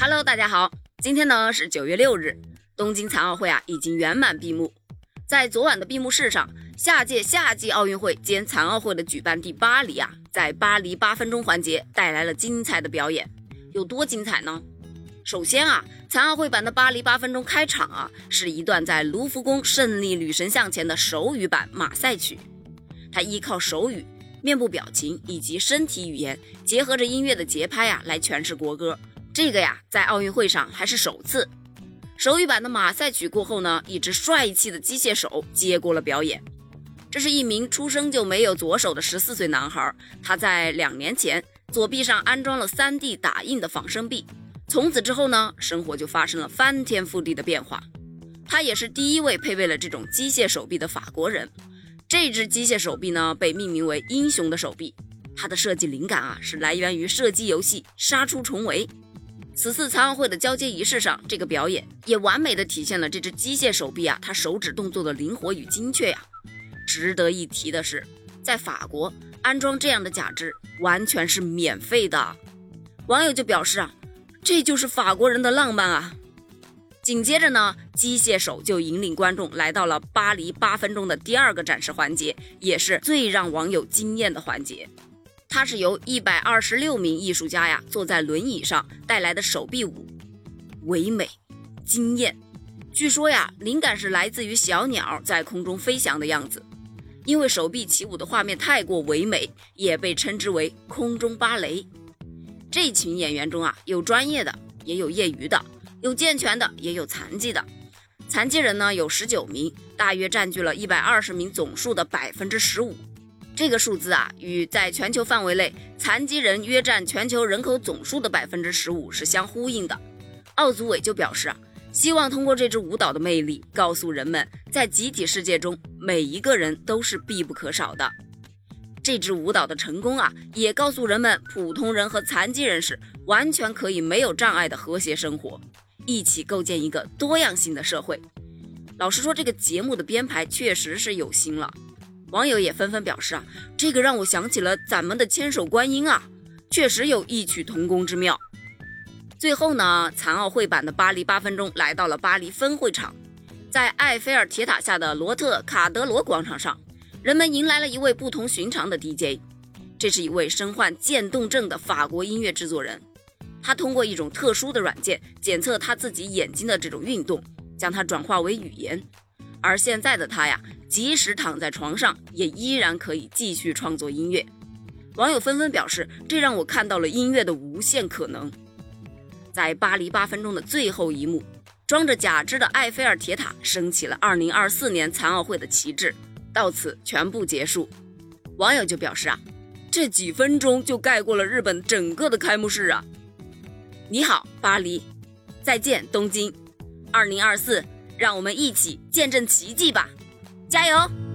Hello，大家好，今天呢是九月六日，东京残奥会啊已经圆满闭幕。在昨晚的闭幕式上，下届夏季奥运会兼残奥会的举办地巴黎啊，在巴黎八分钟环节带来了精彩的表演，有多精彩呢？首先啊，残奥会版的巴黎八分钟开场啊，是一段在卢浮宫胜利女神像前的手语版马赛曲。它依靠手语、面部表情以及身体语言，结合着音乐的节拍呀，来诠释国歌。这个呀，在奥运会上还是首次。手语版的马赛曲过后呢，一只帅气的机械手接过了表演。这是一名出生就没有左手的十四岁男孩，他在两年前左臂上安装了 3D 打印的仿生臂。从此之后呢，生活就发生了翻天覆地的变化。他也是第一位配备了这种机械手臂的法国人。这只机械手臂呢，被命名为“英雄的手臂”。它的设计灵感啊，是来源于射击游戏《杀出重围》。此次残奥会的交接仪式上，这个表演也完美的体现了这只机械手臂啊，它手指动作的灵活与精确呀。值得一提的是，在法国安装这样的假肢完全是免费的。网友就表示啊。这就是法国人的浪漫啊！紧接着呢，机械手就引领观众来到了巴黎八分钟的第二个展示环节，也是最让网友惊艳的环节。它是由一百二十六名艺术家呀坐在轮椅上带来的手臂舞，唯美惊艳。据说呀，灵感是来自于小鸟在空中飞翔的样子，因为手臂起舞的画面太过唯美，也被称之为空中芭蕾。这群演员中啊，有专业的，也有业余的，有健全的，也有残疾的。残疾人呢有十九名，大约占据了一百二十名总数的百分之十五。这个数字啊，与在全球范围内残疾人约占全球人口总数的百分之十五是相呼应的。奥组委就表示啊，希望通过这支舞蹈的魅力，告诉人们，在集体世界中，每一个人都是必不可少的。这支舞蹈的成功啊，也告诉人们，普通人和残疾人士完全可以没有障碍的和谐生活，一起构建一个多样性的社会。老实说，这个节目的编排确实是有心了。网友也纷纷表示啊，这个让我想起了咱们的千手观音啊，确实有异曲同工之妙。最后呢，残奥会版的巴黎八分钟来到了巴黎分会场，在埃菲尔铁塔下的罗特卡德罗广场上。人们迎来了一位不同寻常的 DJ，这是一位身患渐冻症的法国音乐制作人。他通过一种特殊的软件检测他自己眼睛的这种运动，将它转化为语言。而现在的他呀，即使躺在床上，也依然可以继续创作音乐。网友纷纷表示，这让我看到了音乐的无限可能。在巴黎八分钟的最后一幕，装着假肢的埃菲尔铁塔升起了2024年残奥会的旗帜。到此全部结束，网友就表示啊，这几分钟就盖过了日本整个的开幕式啊！你好，巴黎，再见，东京，二零二四，让我们一起见证奇迹吧，加油！